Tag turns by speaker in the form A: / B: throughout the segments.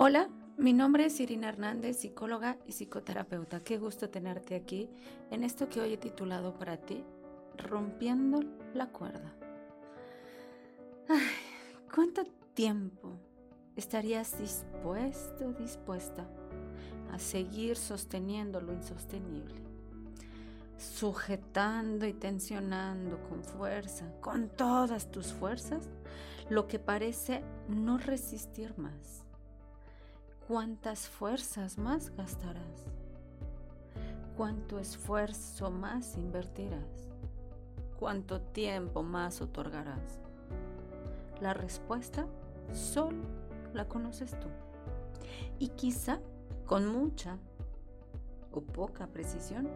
A: Hola, mi nombre es Irina Hernández, psicóloga y psicoterapeuta. Qué gusto tenerte aquí en esto que hoy he titulado para ti, Rompiendo la cuerda. Ay, ¿cuánto tiempo estarías dispuesto, dispuesta a seguir sosteniendo lo insostenible? Sujetando y tensionando con fuerza, con todas tus fuerzas, lo que parece no resistir más ¿Cuántas fuerzas más gastarás? ¿Cuánto esfuerzo más invertirás? ¿Cuánto tiempo más otorgarás? La respuesta solo la conoces tú. Y quizá con mucha o poca precisión,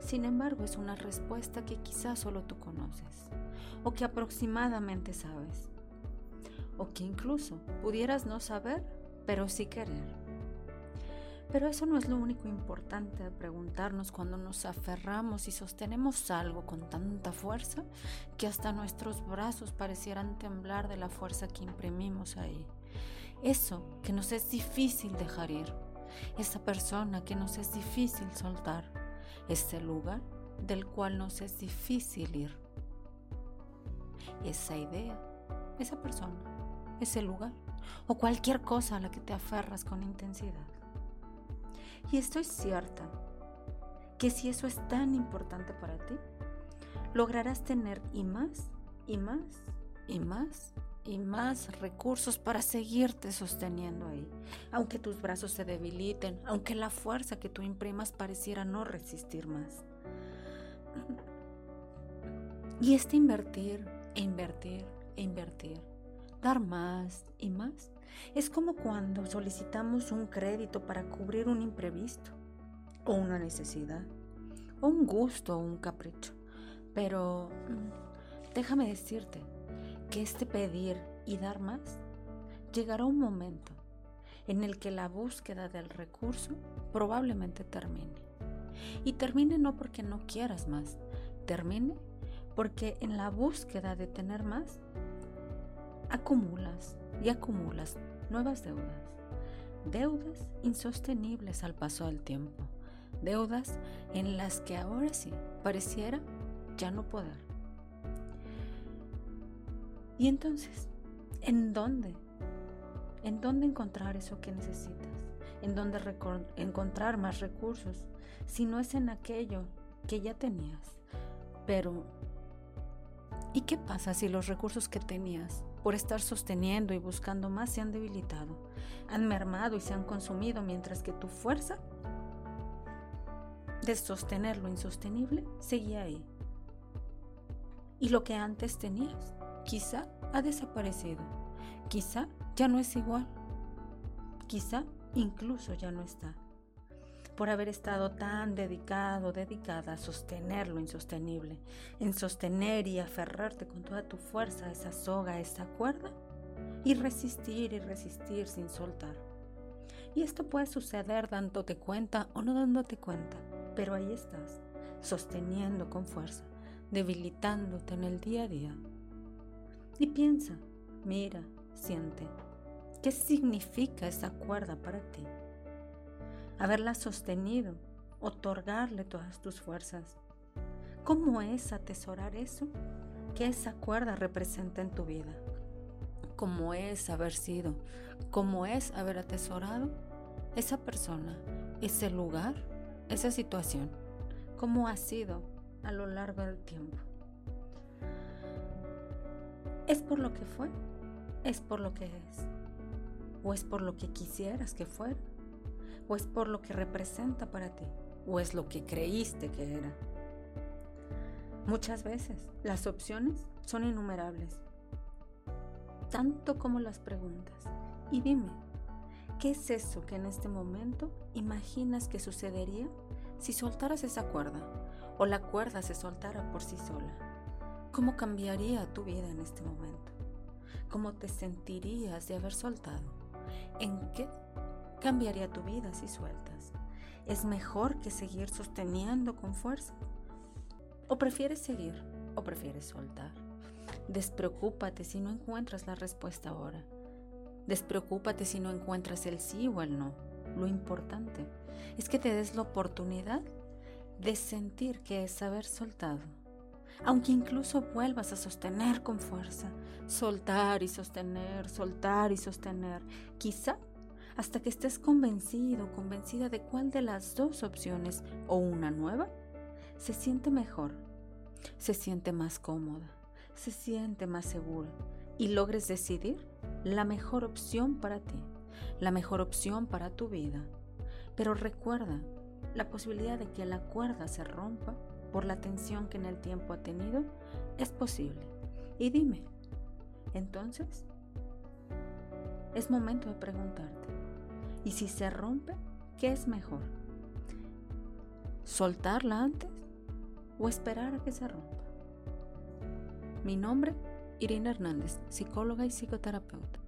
A: sin embargo es una respuesta que quizá solo tú conoces o que aproximadamente sabes o que incluso pudieras no saber pero sí querer. Pero eso no es lo único importante de preguntarnos cuando nos aferramos y sostenemos algo con tanta fuerza que hasta nuestros brazos parecieran temblar de la fuerza que imprimimos ahí. Eso que nos es difícil dejar ir, esa persona que nos es difícil soltar, ese lugar del cual nos es difícil ir, esa idea, esa persona, ese lugar o cualquier cosa a la que te aferras con intensidad. Y estoy cierta que si eso es tan importante para ti, lograrás tener y más, y más, y más, y más recursos para seguirte sosteniendo ahí, aunque tus brazos se debiliten, aunque la fuerza que tú imprimas pareciera no resistir más. Y este invertir, e invertir, e invertir, dar más y más. Es como cuando solicitamos un crédito para cubrir un imprevisto o una necesidad o un gusto o un capricho. Pero mm, déjame decirte que este pedir y dar más llegará un momento en el que la búsqueda del recurso probablemente termine. Y termine no porque no quieras más, termine porque en la búsqueda de tener más acumulas y acumulas nuevas deudas. Deudas insostenibles al paso del tiempo. Deudas en las que ahora sí pareciera ya no poder. Y entonces, ¿en dónde? ¿En dónde encontrar eso que necesitas? ¿En dónde encontrar más recursos? Si no es en aquello que ya tenías. Pero, ¿y qué pasa si los recursos que tenías por estar sosteniendo y buscando más se han debilitado, han mermado y se han consumido mientras que tu fuerza de sostener lo insostenible seguía ahí. Y lo que antes tenías quizá ha desaparecido, quizá ya no es igual, quizá incluso ya no está por haber estado tan dedicado, dedicada a sostener lo insostenible, en sostener y aferrarte con toda tu fuerza a esa soga, a esa cuerda, y resistir y resistir sin soltar. Y esto puede suceder dándote cuenta o no dándote cuenta, pero ahí estás, sosteniendo con fuerza, debilitándote en el día a día. Y piensa, mira, siente, ¿qué significa esa cuerda para ti? Haberla sostenido, otorgarle todas tus fuerzas. ¿Cómo es atesorar eso que esa cuerda representa en tu vida? ¿Cómo es haber sido? ¿Cómo es haber atesorado esa persona, ese lugar, esa situación? ¿Cómo ha sido a lo largo del tiempo? ¿Es por lo que fue? ¿Es por lo que es? ¿O es por lo que quisieras que fuera? O es por lo que representa para ti, o es lo que creíste que era. Muchas veces las opciones son innumerables, tanto como las preguntas. Y dime, ¿qué es eso que en este momento imaginas que sucedería si soltaras esa cuerda o la cuerda se soltara por sí sola? ¿Cómo cambiaría tu vida en este momento? ¿Cómo te sentirías de haber soltado? ¿En qué cambiaría tu vida si sueltas. ¿Es mejor que seguir sosteniendo con fuerza? ¿O prefieres seguir o prefieres soltar? Despreocúpate si no encuentras la respuesta ahora. Despreocúpate si no encuentras el sí o el no. Lo importante es que te des la oportunidad de sentir que es haber soltado. Aunque incluso vuelvas a sostener con fuerza, soltar y sostener, soltar y sostener, quizá hasta que estés convencido, convencida de cuál de las dos opciones o una nueva se siente mejor, se siente más cómoda, se siente más segura y logres decidir la mejor opción para ti, la mejor opción para tu vida. Pero recuerda, la posibilidad de que la cuerda se rompa por la tensión que en el tiempo ha tenido es posible. Y dime, entonces, es momento de preguntarte, ¿y si se rompe, qué es mejor? ¿Soltarla antes o esperar a que se rompa? Mi nombre, Irina Hernández, psicóloga y psicoterapeuta.